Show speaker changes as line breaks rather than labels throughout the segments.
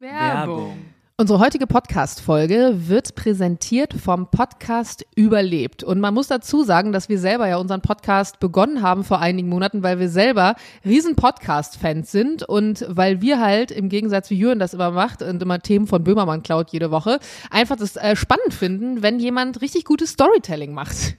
Werbung.
Unsere heutige Podcast-Folge wird präsentiert vom Podcast Überlebt. Und man muss dazu sagen, dass wir selber ja unseren Podcast begonnen haben vor einigen Monaten, weil wir selber riesen Podcast-Fans sind und weil wir halt im Gegensatz wie Jürgen das immer macht und immer Themen von Böhmermann klaut jede Woche, einfach das äh, spannend finden, wenn jemand richtig gutes Storytelling macht.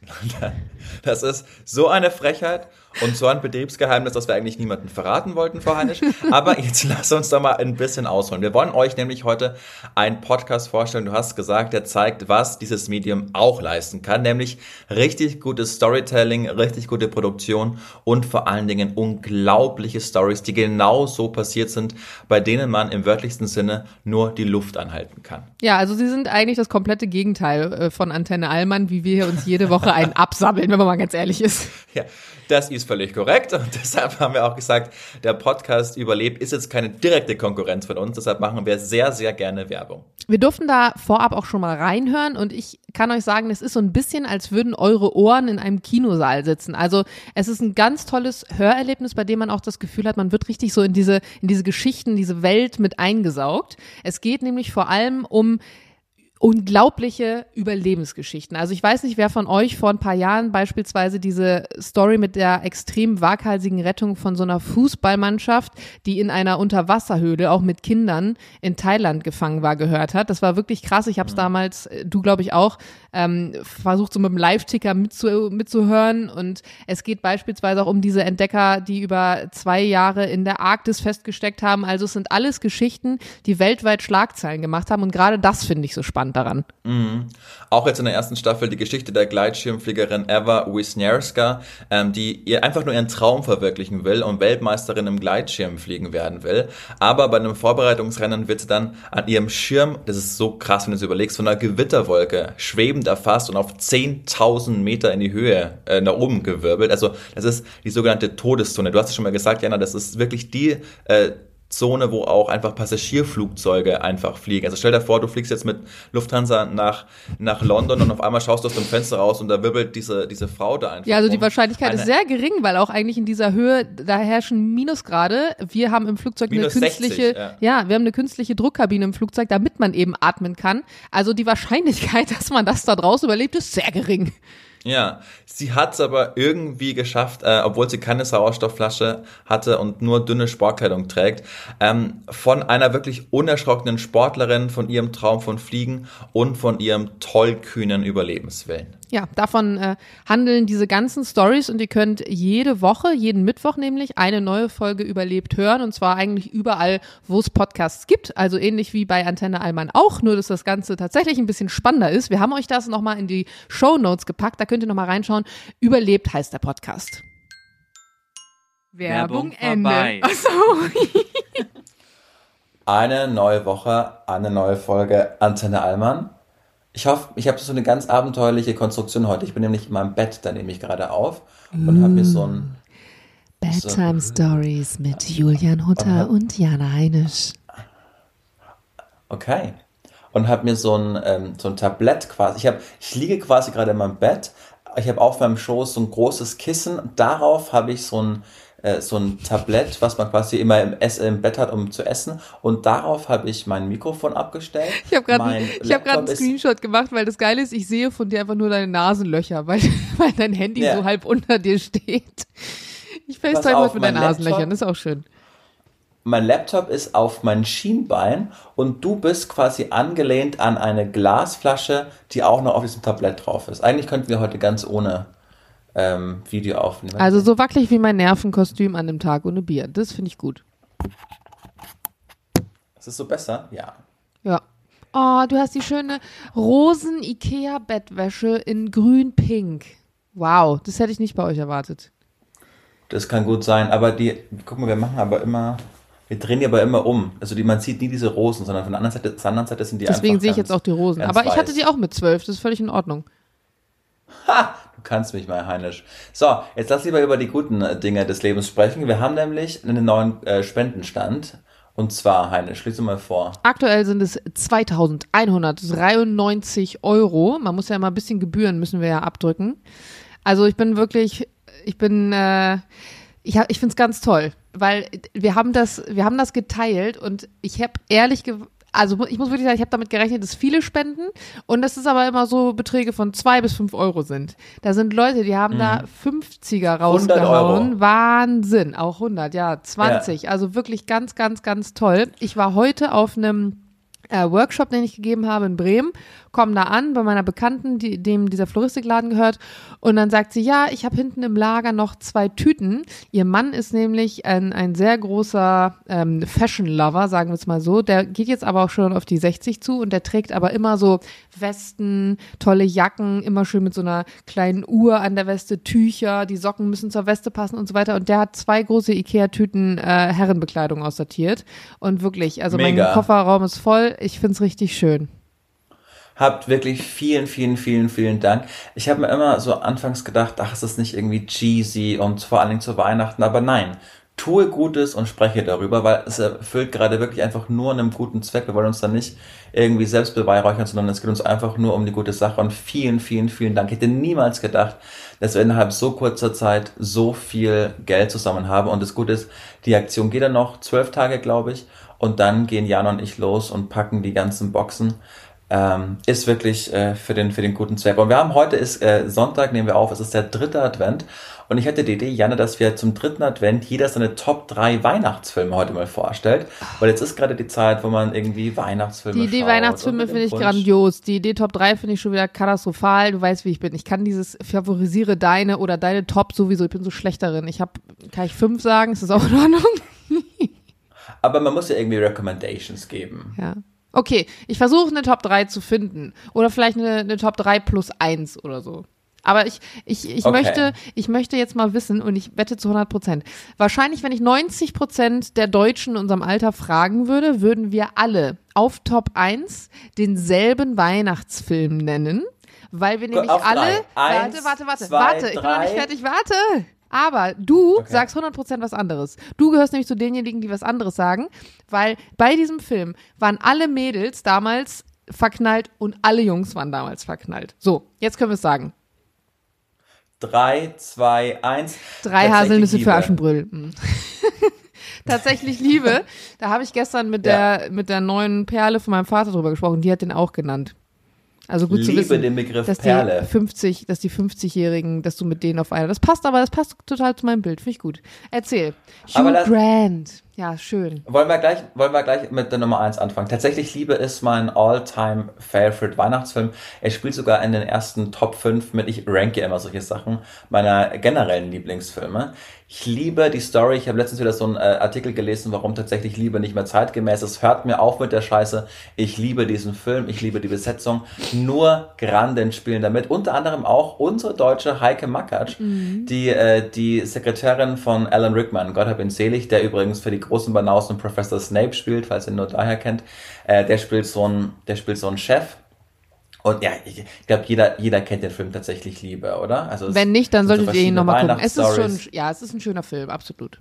Das ist so eine Frechheit und so ein Betriebsgeheimnis, das wir eigentlich niemandem verraten wollten, Frau Heinisch. Aber jetzt lass uns doch mal ein bisschen ausholen. Wir wollen euch nämlich heute einen Podcast vorstellen. Du hast gesagt, der zeigt, was dieses Medium auch leisten kann, nämlich richtig gutes Storytelling, richtig gute Produktion und vor allen Dingen unglaubliche Stories, die genau so passiert sind, bei denen man im wörtlichsten Sinne nur die Luft anhalten kann.
Ja, also sie sind eigentlich das komplette Gegenteil äh, von Antenne Allmann, wie wir uns jede Woche einen absammeln, wenn man mal ganz ehrlich ist.
Ja, das ist völlig korrekt und deshalb haben wir auch gesagt, der Podcast Überlebt ist jetzt keine direkte Konkurrenz von uns, deshalb machen wir sehr, sehr gerne Werbung.
Wir durften da vorab auch schon mal reinhören und ich kann euch sagen, es ist so ein bisschen, als würden eure Ohren in einem Kinosaal sitzen. Also es ist ein ganz tolles Hörerlebnis, bei dem man auch das Gefühl hat, man wird richtig so in diese, in diese Geschichten, diese Welt mit eingesaugt. Es geht nämlich vor allem um unglaubliche Überlebensgeschichten. Also ich weiß nicht, wer von euch vor ein paar Jahren beispielsweise diese Story mit der extrem waghalsigen Rettung von so einer Fußballmannschaft, die in einer Unterwasserhöhle auch mit Kindern in Thailand gefangen war, gehört hat. Das war wirklich krass. Ich habe es damals, äh, du glaube ich auch, ähm, versucht so mit dem Live-Ticker mitzu mitzuhören. Und es geht beispielsweise auch um diese Entdecker, die über zwei Jahre in der Arktis festgesteckt haben. Also es sind alles Geschichten, die weltweit Schlagzeilen gemacht haben. Und gerade das finde ich so spannend daran.
Mhm. Auch jetzt in der ersten Staffel die Geschichte der Gleitschirmfliegerin Eva Wisniewska, ähm, die ihr einfach nur ihren Traum verwirklichen will und Weltmeisterin im Gleitschirmfliegen werden will. Aber bei einem Vorbereitungsrennen wird sie dann an ihrem Schirm, das ist so krass, wenn du es überlegst, von einer Gewitterwolke schwebend erfasst und auf 10.000 Meter in die Höhe äh, nach oben gewirbelt. Also das ist die sogenannte Todeszone. Du hast es schon mal gesagt, Jana, das ist wirklich die äh, Zone, wo auch einfach Passagierflugzeuge einfach fliegen. Also stell dir vor, du fliegst jetzt mit Lufthansa nach, nach London und auf einmal schaust du aus dem Fenster raus und da wirbelt diese, diese Frau da einfach.
Ja, also die
rum.
Wahrscheinlichkeit
Eine-
ist sehr gering, weil auch eigentlich in dieser Höhe, da herrschen Minusgrade. Wir haben im Flugzeug
Minus
eine
60,
künstliche,
ja.
ja, wir haben eine künstliche Druckkabine im Flugzeug, damit man eben atmen kann. Also die Wahrscheinlichkeit, dass man das da draußen überlebt, ist sehr gering.
Ja, sie hat es aber irgendwie geschafft, äh, obwohl sie keine Sauerstoffflasche hatte und nur dünne Sportkleidung trägt, ähm, von einer wirklich unerschrockenen Sportlerin, von ihrem Traum von Fliegen und von ihrem tollkühnen Überlebenswillen.
Ja, davon äh, handeln diese ganzen Stories und ihr könnt jede Woche, jeden Mittwoch nämlich, eine neue Folge überlebt hören und zwar eigentlich überall, wo es Podcasts gibt. Also ähnlich wie bei Antenne Allmann auch, nur dass das Ganze tatsächlich ein bisschen spannender ist. Wir haben euch das nochmal in die Show Notes gepackt, da könnt ihr nochmal reinschauen. Überlebt heißt der Podcast.
Werbung vorbei.
Achso.
Eine neue Woche, eine neue Folge Antenne Allmann. Ich hoffe, ich habe so eine ganz abenteuerliche Konstruktion heute. Ich bin nämlich in meinem Bett, da nehme ich gerade auf und habe mir so ein
Bedtime Stories mit Julian Hutter und Jana Heinisch.
Okay. Und habe mir so ein, ähm, so ein Tablett quasi. Ich, hab, ich liege quasi gerade in meinem Bett. Ich habe auf meinem Schoß so ein großes Kissen. Darauf habe ich so ein, äh, so ein Tablett, was man quasi immer im, Ess im Bett hat, um zu essen. Und darauf habe ich mein Mikrofon abgestellt.
Ich habe gerade ich hab einen Screenshot gemacht, weil das Geile ist, ich sehe von dir einfach nur deine Nasenlöcher, weil, weil dein Handy
Ja.
so halb unter dir steht. Ich FaceTime heute mit deinen Nasenlöchern, das ist auch schön.
Mein Laptop ist auf mein Schienbein und du bist quasi angelehnt an eine Glasflasche, die auch noch auf diesem Tablett drauf ist. Eigentlich könnten wir heute ganz ohne ähm, Video aufnehmen.
Also so wackelig wie mein Nervenkostüm an dem Tag ohne Bier. Das finde ich gut.
ist es so besser? Ja.
Ja. Oh, du hast die schöne Rosen-Ikea-Bettwäsche in grün-pink. Wow, das hätte ich nicht bei euch erwartet.
Das kann gut sein, aber die, guck mal, wir machen aber immer, wir drehen die aber immer um. Also die, man sieht nie diese Rosen, sondern von der anderen Seite, zur anderen Seite sind die
Deswegen sehe ich
ganz-
jetzt auch die Rosen. Aber ich hatte die auch mit zwölf, das ist völlig in Ordnung.
Ha! Du kannst mich mal, Heinisch. So, jetzt lass lieber über die guten äh, Dinge des Lebens sprechen. Wir haben nämlich einen neuen äh, Spendenstand. Und zwar, Heinisch, schließ mal vor.
Aktuell sind es 2193 Euro. Man muss ja mal ein bisschen Gebühren müssen wir ja abdrücken. Also ich bin wirklich, ich bin, äh, ich, ich finde es ganz toll. weil wir haben das, wir haben das geteilt und ich habe ehrlich ge also ich muss wirklich sagen, ich habe damit gerechnet, dass viele spenden und das ist aber immer so Beträge von zwei bis fünf Euro sind. Da sind Leute, die haben mhm. da 50er rausgehauen. Wahnsinn. Auch 100, ja, 20. Ja. Also wirklich ganz, ganz, ganz toll. Ich war heute auf einem äh, Workshop, den ich gegeben habe in Bremen kommen da an bei meiner Bekannten, die, dem dieser Floristikladen gehört. Und dann sagt sie, ja, ich habe hinten im Lager noch zwei Tüten. Ihr Mann ist nämlich ein, ein sehr großer ähm, Fashion-Lover, sagen wir es mal so. Der geht jetzt aber auch schon auf die 60 zu und der trägt aber immer so Westen, tolle Jacken, immer schön mit so einer kleinen Uhr an der Weste, Tücher, die Socken müssen zur Weste passen und so weiter. Und der hat zwei große Ikea-Tüten äh, Herrenbekleidung aussortiert. Und wirklich, also Mega. mein Kofferraum ist voll. Ich finde es richtig schön
habt wirklich vielen, vielen, vielen, vielen Dank. Ich habe mir immer so anfangs gedacht, ach, ist das nicht irgendwie cheesy und vor allen Dingen zu Weihnachten, aber nein. Tue Gutes und spreche darüber, weil es erfüllt gerade wirklich einfach nur einen guten Zweck. Wir wollen uns dann nicht irgendwie selbst beweihräuchern, sondern es geht uns einfach nur um die gute Sache. Und vielen, vielen, vielen Dank. Ich hätte niemals gedacht, dass wir innerhalb so kurzer Zeit so viel Geld zusammen haben. Und das Gute ist, die Aktion geht dann noch zwölf Tage, glaube ich. Und dann gehen Jan und ich los und packen die ganzen Boxen ähm, ist wirklich äh, für, den, für den guten Zweck. Und wir haben heute ist äh, Sonntag, nehmen wir auf, es ist der dritte Advent. Und ich hatte die Idee, Janne, dass wir zum dritten Advent jeder seine Top 3 Weihnachtsfilme heute mal vorstellt. Weil jetzt ist gerade die Zeit, wo man irgendwie Weihnachtsfilme
Die Idee Weihnachtsfilme finde ich grandios. Die Idee Top 3 finde ich schon wieder katastrophal. Du weißt, wie ich bin. Ich kann dieses favorisiere deine oder deine Top sowieso. Ich bin so schlecht darin. Ich habe, kann ich fünf sagen? Ist das auch in Ordnung?
Aber man muss ja irgendwie Recommendations geben.
Ja. Okay, ich versuche eine Top 3 zu finden. Oder vielleicht eine, eine Top 3 plus 1 oder so. Aber ich, ich, ich, okay. möchte, ich möchte jetzt mal wissen, und ich wette zu 100 Prozent, wahrscheinlich, wenn ich 90 Prozent der Deutschen in unserem Alter fragen würde, würden wir alle auf Top 1 denselben Weihnachtsfilm nennen, weil wir nämlich auf alle, Eins, warte, warte, warte, zwei, warte, ich bin noch nicht fertig, warte. Aber du okay. sagst 100% was anderes. Du gehörst nämlich zu denjenigen, die was anderes sagen, weil bei diesem Film waren alle Mädels damals verknallt und alle Jungs waren damals verknallt. So, jetzt können wir es sagen.
Drei, zwei, eins.
Drei Haselnüsse für Aschenbrüll. Hm. Tatsächlich Liebe. Da habe ich gestern mit ja. der mit der neuen Perle von meinem Vater drüber gesprochen. Die hat den auch genannt. Also gut
Liebe
zu wissen,
den Begriff
dass
Perle.
Die 50, dass die 50-Jährigen, dass du mit denen auf einer. Das passt aber, das passt total zu meinem Bild. Finde ich gut. Erzähl. Hugh Grant. Ja, schön.
Wollen wir gleich, wollen wir gleich mit der Nummer 1 anfangen. Tatsächlich Liebe ist mein all-time favorite Weihnachtsfilm. Er spielt sogar in den ersten Top 5 mit, ich ranke immer solche Sachen, meiner generellen Lieblingsfilme. Ich liebe die Story. Ich habe letztens wieder so einen äh, Artikel gelesen, warum tatsächlich Liebe nicht mehr zeitgemäß ist. Hört mir auf mit der Scheiße. Ich liebe diesen Film. Ich liebe die Besetzung. Nur Granden spielen damit. Unter anderem auch unsere deutsche Heike Makatsch, mhm. die, äh, die Sekretärin von Alan Rickman. Gott hab ihn selig, der übrigens für die großen Banausen Professor Snape spielt, falls ihr ihn nur daher kennt. Äh, der spielt so ein, der spielt so einen Chef und ja, ich glaube, jeder, jeder kennt den Film tatsächlich lieber, oder?
Also Wenn nicht, dann solltet so ihr ihn nochmal gucken. Es ist schon, ja, es ist ein schöner Film, absolut.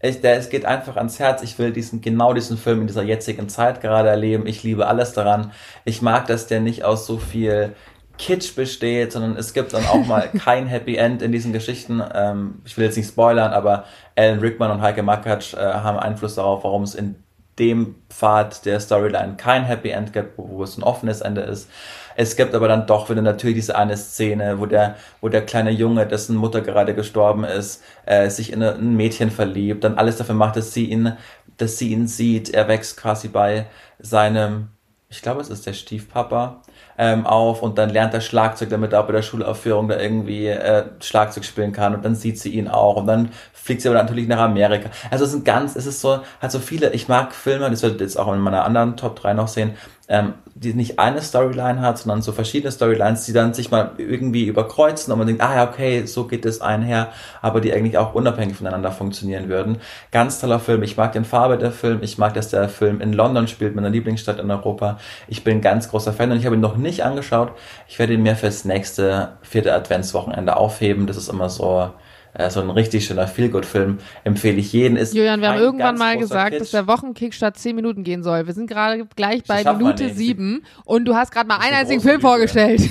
Ich, der, es geht einfach ans Herz. Ich will diesen, genau diesen Film in dieser jetzigen Zeit gerade erleben. Ich liebe alles daran. Ich mag, dass der nicht aus so viel Kitsch besteht, sondern es gibt dann auch mal kein Happy End in diesen Geschichten. Ähm, ich will jetzt nicht spoilern, aber Alan Rickman und Heike Makatsch äh, haben Einfluss darauf, warum es in dem Pfad der Storyline kein Happy End gibt, wo, wo es ein offenes Ende ist. Es gibt aber dann doch wieder natürlich diese eine Szene, wo der, wo der kleine Junge, dessen Mutter gerade gestorben ist, äh, sich in ein Mädchen verliebt, dann alles dafür macht, dass sie ihn, dass sie ihn sieht. Er wächst quasi bei seinem, ich glaube, es ist der Stiefpapa, ähm, auf und dann lernt er Schlagzeug, damit er auch bei der Schulaufführung da irgendwie äh, Schlagzeug spielen kann und dann sieht sie ihn auch und dann fliegt sie aber natürlich nach Amerika. Also es sind ganz, es ist so, hat so viele, ich mag Filme, das ihr jetzt auch in meiner anderen Top 3 noch sehen, ähm, die nicht eine Storyline hat, sondern so verschiedene Storylines, die dann sich mal irgendwie überkreuzen und man denkt, ah ja, okay, so geht es einher, aber die eigentlich auch unabhängig voneinander funktionieren würden. Ganz toller Film. Ich mag den Farbe der Film. Ich mag, dass der Film in London spielt, meiner Lieblingsstadt in Europa. Ich bin ein ganz großer Fan und ich habe ihn noch nicht angeschaut. Ich werde ihn mir fürs nächste vierte Adventswochenende aufheben. Das ist immer so, äh, so ein richtig schöner Feelgood-Film. Empfehle ich jeden. Ist
Julian, wir haben irgendwann mal gesagt, Kitsch. dass der Wochenkick statt 10 Minuten gehen soll. Wir sind gerade gleich bei Minute 7 und du hast gerade mal einen einzigen Film Lüge. vorgestellt.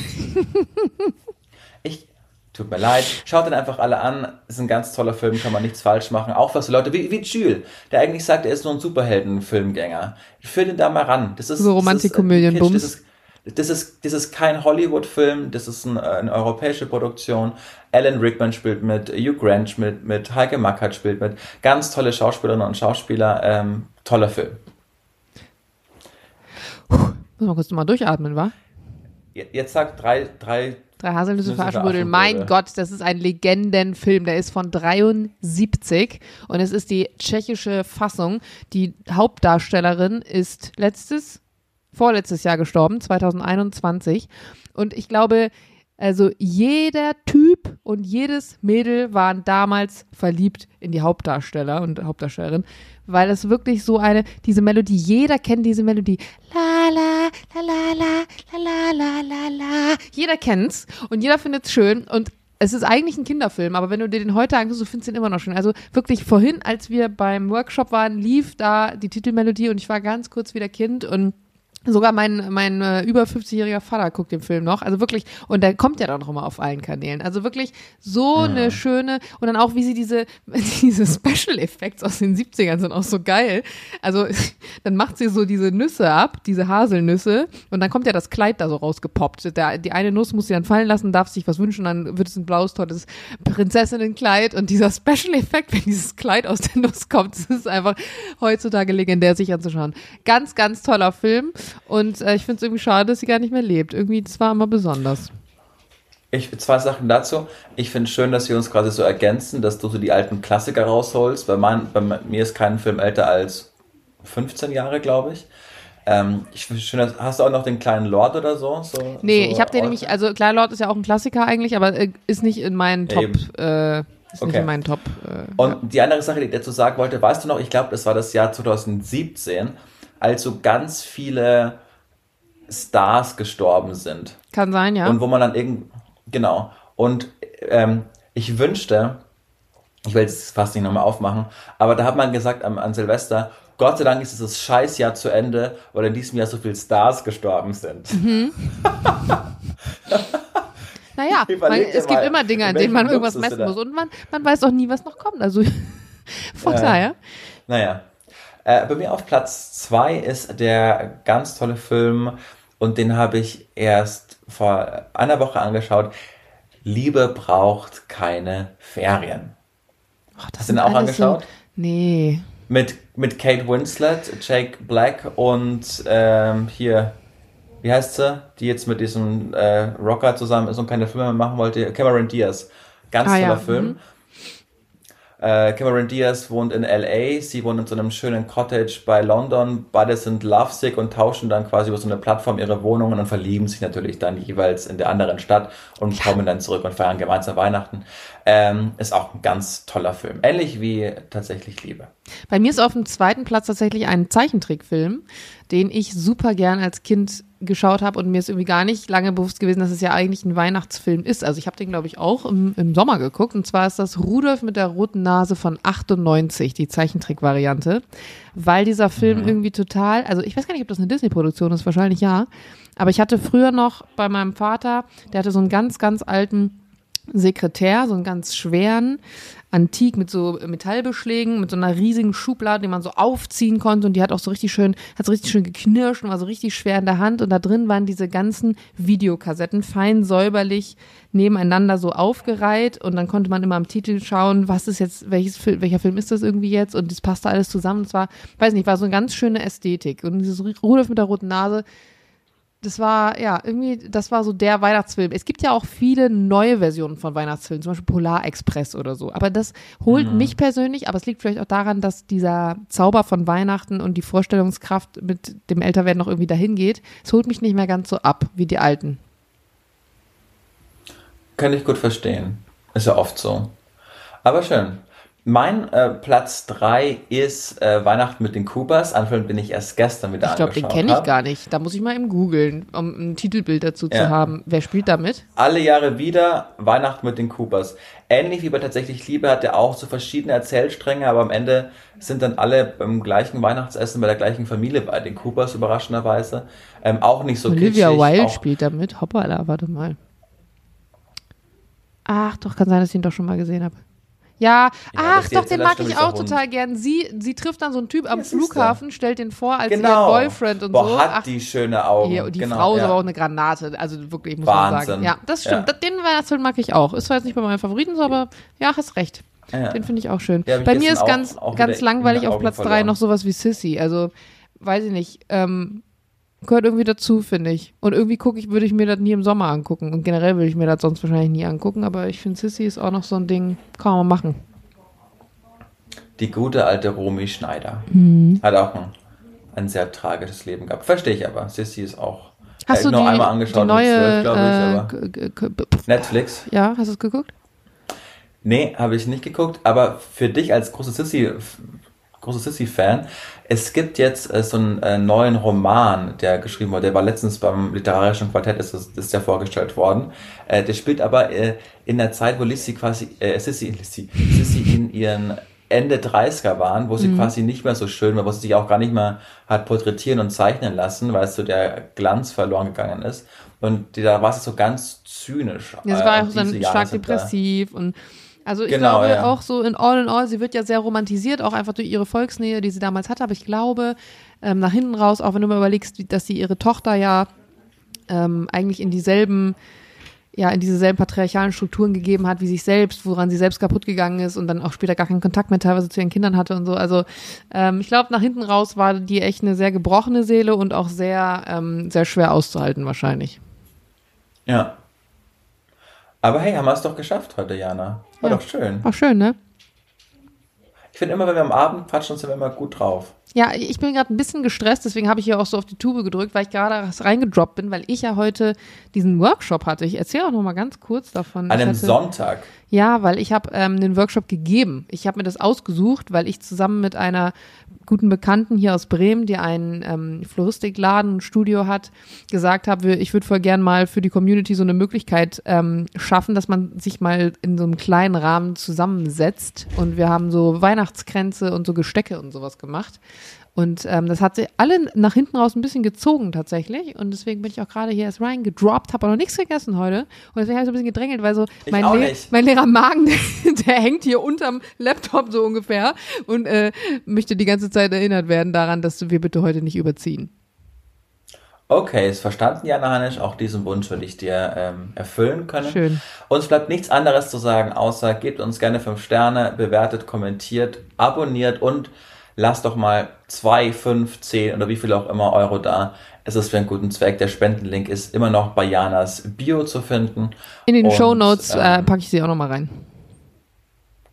ich, Tut mir leid. Schaut den einfach alle an. Ist ein ganz toller Film, kann man nichts falsch machen. Auch für so Leute wie, wie Jules, der eigentlich sagt, er ist nur ein Superhelden-Filmgänger. Führ den da mal ran. Das ist
so Romantikkomödien-Bums.
Das ist, das ist, kein Hollywood-Film, das ist ein, eine europäische Produktion. Alan Rickman spielt mit, Hugh Grant mit, mit Heike Mackert spielt mit. Ganz tolle Schauspielerinnen und Schauspieler. Ähm, toller Film.
Puh, muss man kurz nochmal durchatmen, wa?
Jetzt sagt drei, drei
Drei Haselnüsse für Aschenbrödel. Mein Gott, das ist ein Legendenfilm. Der ist von 73 und es ist die tschechische Fassung. Die Hauptdarstellerin ist letztes, vorletztes Jahr gestorben, 2021. Und ich glaube, also jeder Typ und jedes Mädel waren damals verliebt in die Hauptdarsteller und Hauptdarstellerin, weil es wirklich so eine, diese Melodie, jeder kennt diese Melodie. La la, la la la, la la la la. Jeder kennt's und jeder findet's schön und es ist eigentlich ein Kinderfilm, aber wenn du dir den heute anguckst, du findest ihn immer noch schön. Also wirklich vorhin, als wir beim Workshop waren, lief da die Titelmelodie und ich war ganz kurz wieder Kind und Sogar mein, mein äh, über 50-jähriger Vater guckt den Film noch. Also wirklich, und der kommt ja dann noch immer auf allen Kanälen. Also wirklich so ja. eine schöne, und dann auch, wie sie diese, diese Special Effects aus den 70ern sind auch so geil. Also dann macht sie so diese Nüsse ab, diese Haselnüsse, und dann kommt ja das Kleid da so rausgepoppt. Der, die eine Nuss muss sie dann fallen lassen, darf sich was wünschen, dann wird es ein blaues, tolles Prinzessinnenkleid. Und dieser Special Effekt, wenn dieses Kleid aus der Nuss kommt, das ist einfach heutzutage legendär, sich anzuschauen. Ganz, ganz toller Film. Und äh, ich finde es irgendwie schade, dass sie gar nicht mehr lebt. Irgendwie, das war immer besonders.
Ich, zwei Sachen dazu. Ich finde es schön, dass wir uns quasi so ergänzen, dass du so die alten Klassiker rausholst. Bei, mein, bei mir ist kein Film älter als 15 Jahre, glaube ich. Ähm, ich finde schön, hast du auch noch den kleinen Lord oder so? so
nee,
so
ich habe den nämlich, also Kleiner Lord ist ja auch ein Klassiker eigentlich, aber äh, ist nicht in meinen Top. Äh, ist okay. nicht in meinen Top. Äh,
Und ja. die andere Sache, die ich dazu sagen wollte, weißt du noch, ich glaube, das war das Jahr 2017 als so ganz viele Stars gestorben sind.
Kann sein, ja.
Und wo man dann irgend genau. Und ähm, ich wünschte, ich will es fast nicht nochmal aufmachen, aber da hat man gesagt an, an Silvester, Gott sei Dank ist dieses Scheißjahr zu Ende, weil in diesem Jahr so viele Stars gestorben sind. Mhm.
naja, man, es gibt immer Dinge, an denen man irgendwas messen muss und man, man weiß auch nie, was noch kommt. Also von daher.
Naja. Äh, bei mir auf Platz zwei ist der ganz tolle Film und den habe ich erst vor einer Woche angeschaut. Liebe braucht keine Ferien.
Ach, das Hast du den auch angeschaut? So, nee.
Mit, mit Kate Winslet, Jake Black und ähm, hier, wie heißt sie? Die jetzt mit diesem äh, Rocker zusammen ist und keine Filme mehr machen wollte. Cameron Diaz. Ganz ah, toller ja. Film. Mhm. Äh, Cameron Diaz wohnt in LA, sie wohnt in so einem schönen Cottage bei London. Beide sind lovesick und tauschen dann quasi über so eine Plattform ihre Wohnungen und verlieben sich natürlich dann jeweils in der anderen Stadt und kommen dann zurück und feiern gemeinsam Weihnachten. Ähm, ist auch ein ganz toller Film. Ähnlich wie tatsächlich Liebe.
Bei mir ist auf dem zweiten Platz tatsächlich ein Zeichentrickfilm, den ich super gern als Kind geschaut habe und mir ist irgendwie gar nicht lange bewusst gewesen, dass es ja eigentlich ein Weihnachtsfilm ist. Also ich habe den, glaube ich, auch im, im, Sommer geguckt. Und zwar ist das Rudolf mit der roten Nase von 98, die Zeichentrickvariante. Weil dieser Film mhm. irgendwie total, also ich weiß gar nicht, ob das eine Disney-Produktion ist, wahrscheinlich ja. Aber ich hatte früher noch bei meinem Vater, der hatte so einen ganz, ganz alten Sekretär, so einen ganz schweren, antik mit so Metallbeschlägen, mit so einer riesigen Schublade, die man so aufziehen konnte. Und die hat auch so richtig schön, hat so richtig schön geknirscht und war so richtig schwer in der Hand. Und da drin waren diese ganzen Videokassetten fein säuberlich nebeneinander so aufgereiht. Und dann konnte man immer am Titel schauen, was ist jetzt, welches welcher Film ist das irgendwie jetzt? Und das passte alles zusammen. Es war, weiß nicht, war so eine ganz schöne Ästhetik. Und dieses Rudolf mit der roten Nase, das war, ja, irgendwie, das war so der Weihnachtsfilm. Es gibt ja auch viele neue Versionen von Weihnachtsfilmen, zum Beispiel Polar Express oder so. Aber das holt mhm. mich persönlich, aber es liegt vielleicht auch daran, dass dieser Zauber von Weihnachten und die Vorstellungskraft mit dem Älterwerden noch irgendwie dahin geht. Es holt mich nicht mehr ganz so ab wie die alten.
Kann ich gut verstehen. Ist ja oft so. Aber schön. Mein äh, Platz 3 ist äh, Weihnachten mit den Kubas. Anfang bin ich erst gestern wieder
Ich glaube, den kenne ich gar nicht. Da muss ich mal eben googeln, um ein Titelbild dazu ja. zu haben. Wer spielt damit?
Alle Jahre wieder Weihnachten mit den Kubas. Ähnlich wie bei Tatsächlich Liebe hat er auch so verschiedene Erzählstränge, aber am Ende sind dann alle beim gleichen Weihnachtsessen bei der gleichen Familie bei den Kubas, überraschenderweise. Ähm, auch nicht so
Olivia kitschig, Wilde spielt damit. Hoppala, warte mal. Ach, doch, kann sein, dass ich ihn doch schon mal gesehen habe. Ja,
Ja,
ach doch, den mag ich auch
Hund.
total gern. Sie, sie trifft dann so einen Typ am
du.
Flughafen, stellt den vor als
Genau.
ihr Boyfriend und
Boah,
so.
hat
Ach,
die schöne Augen.
ja, und die
genau,
Frau ist
ja.
aber auch eine Granate. Also wirklich, muss man
Wahnsinn.
sagen. Ja, das stimmt.
Ja.
Den Weihnachtsfilm mag ich auch. Ist zwar jetzt nicht bei meinen Favoriten so, aber ja, hast recht.
Ja.
Den finde ich auch schön.
Ja,
bei mir ist
auch-
ganz,
auch
ganz langweilig auf Platz drei
verloren.
noch sowas wie Sissy. Also, weiß ich nicht. Ähm, gehört irgendwie dazu, finde ich. Und irgendwie gucke ich, würde ich mir das nie im Sommer angucken. Und generell würde ich mir das sonst wahrscheinlich nie angucken. Aber ich finde, Sissy ist auch noch so ein Ding, kann man machen.
Die gute alte Romy Schneider.
Mhm.
Hat auch ein, ein sehr tragisches Leben gehabt. Verstehe ich aber. Sissy ist auch.
Hast
äh,
du
nur
die,
einmal angeschaut
die neue,
mit 12, glaube ich,
äh, k-
Netflix.
ja, hast du es geguckt?
Nee, habe ich nicht geguckt, aber für dich als große Sissy, große Sissy-Fan, es gibt jetzt äh, so einen äh, neuen Roman, der geschrieben wurde. Der war letztens beim literarischen Quartett, ist, ist der vorgestellt worden. Äh, der spielt aber äh, in der Zeit, wo Lissy quasi, äh, Sissy, Lissy, Sissy in ihren Ende 30er waren, wo sie quasi nicht mehr so schön war, wo sie sich auch gar nicht mehr hat porträtieren und zeichnen lassen, weil so der Glanz verloren gegangen ist. Und die, da war sie so ganz zynisch.
Ja, sie
äh,
war
und
auch dann stark
da-
depressiv und also ich
Genau,
glaube
ja.
auch so in all in all, sie wird ja sehr romantisiert, auch einfach durch ihre Volksnähe, die sie damals hatte, aber ich glaube, ähm, nach hinten raus, auch wenn du mal überlegst, dass sie ihre Tochter ja ähm, eigentlich in dieselben ja, in diese selben patriarchalen Strukturen gegeben hat wie sich selbst, woran sie selbst kaputt gegangen ist und dann auch später gar keinen Kontakt mehr teilweise zu ihren Kindern hatte und so. Also ähm, ich glaube, nach hinten raus war die echt eine sehr gebrochene Seele und auch sehr, ähm, sehr schwer auszuhalten wahrscheinlich.
Ja. Aber hey, haben wir es doch geschafft heute, Jana. War
Ja.
doch schön.
War schön, ne?
Ich finde immer, wenn wir am Abend quatschen, sind wir immer gut drauf.
Ja, ich bin gerade ein bisschen gestresst, deswegen habe ich hier auch so auf die Tube gedrückt, weil ich gerade reingedroppt bin, weil ich ja heute diesen Workshop hatte. Ich erzähle auch noch mal ganz kurz davon.
An einem
hatte,
Sonntag.
Ja, weil ich habe ähm, den Workshop gegeben. Ich habe mir das ausgesucht, weil ich zusammen mit einer guten Bekannten hier aus Bremen, die einen ähm, Floristikladen, ein Studio hat, gesagt habe, ich würde voll gern mal für die Community so eine Möglichkeit ähm, schaffen, dass man sich mal in so einem kleinen Rahmen zusammensetzt. Und wir haben so Weihnachtskränze und so Gestecke und sowas gemacht. Und ähm, das hat sie alle nach hinten raus ein bisschen gezogen tatsächlich. Und deswegen bin ich auch gerade hier erst reingedroppt, habe auch noch nichts gegessen heute. Und deswegen habe ich so ein bisschen gedrängelt, weil so
Ich
mein, Le
nicht.
mein leerer Magen, der, der hängt hier unterm Laptop so ungefähr und äh, möchte die ganze Zeit erinnert werden daran, dass wir bitte heute nicht überziehen.
Okay, ist verstanden, Jana Hanisch. Auch diesen Wunsch würde ich dir ähm, erfüllen können.
Schön.
Uns bleibt nichts anderes zu sagen, außer gebt uns gerne fünf Sterne, bewertet, kommentiert, abonniert und lasst doch mal zwei, fünf, zehn oder wie viel auch immer Euro da. Es ist für einen guten Zweck. Der Spendenlink ist immer noch bei Janas Bio zu finden.
In den
Und,
Show Notes äh,
ähm,
packe ich sie auch nochmal rein.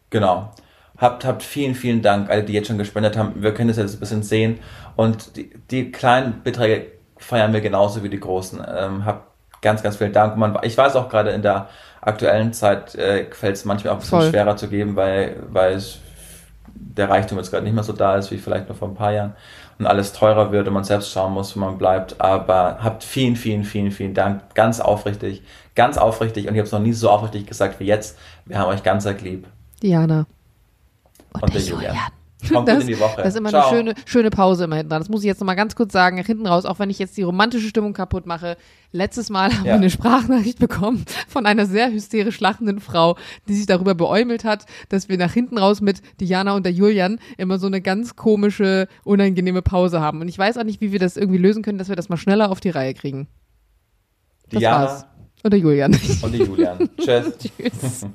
Genau. Habt, habt vielen, vielen Dank, alle, die jetzt schon gespendet haben. Wir können das jetzt ein bisschen sehen. Und die, die kleinen Beträge feiern wir genauso wie die großen. Ähm, habt ganz, ganz vielen Dank. Man, ich weiß auch gerade in der aktuellen Zeit äh, fällt es manchmal auch ein bisschen
Voll.
schwerer zu geben, weil, weil es, der Reichtum jetzt gerade nicht mehr so da ist wie vielleicht noch vor ein paar Jahren und alles teurer wird und man selbst schauen muss, wo man bleibt. Aber habt vielen, vielen, vielen, vielen Dank. Ganz aufrichtig, ganz aufrichtig. Und ich habe es noch nie so aufrichtig gesagt wie jetzt. Wir haben euch ganz arg lieb.
Diana.
Und der Julian. Kommt
Das,
in die Woche.
das ist immer
Ciao.
eine schöne, schöne Pause immer hinten dran. Das muss ich jetzt nochmal ganz kurz sagen. Hinten raus, auch wenn ich jetzt die romantische Stimmung kaputt mache. Letztes Mal haben wir
Ja.
eine Sprachnachricht bekommen von einer sehr hysterisch lachenden Frau, die sich darüber beäumelt hat, dass wir nach hinten raus mit Diana und der Julian immer so eine ganz komische, unangenehme Pause haben. Und ich weiß auch nicht, wie wir das irgendwie lösen können, dass wir das mal schneller auf die Reihe kriegen. Das
Diana
war's. Und der Julian.
und die Julian. Tschüss.
Tschüss.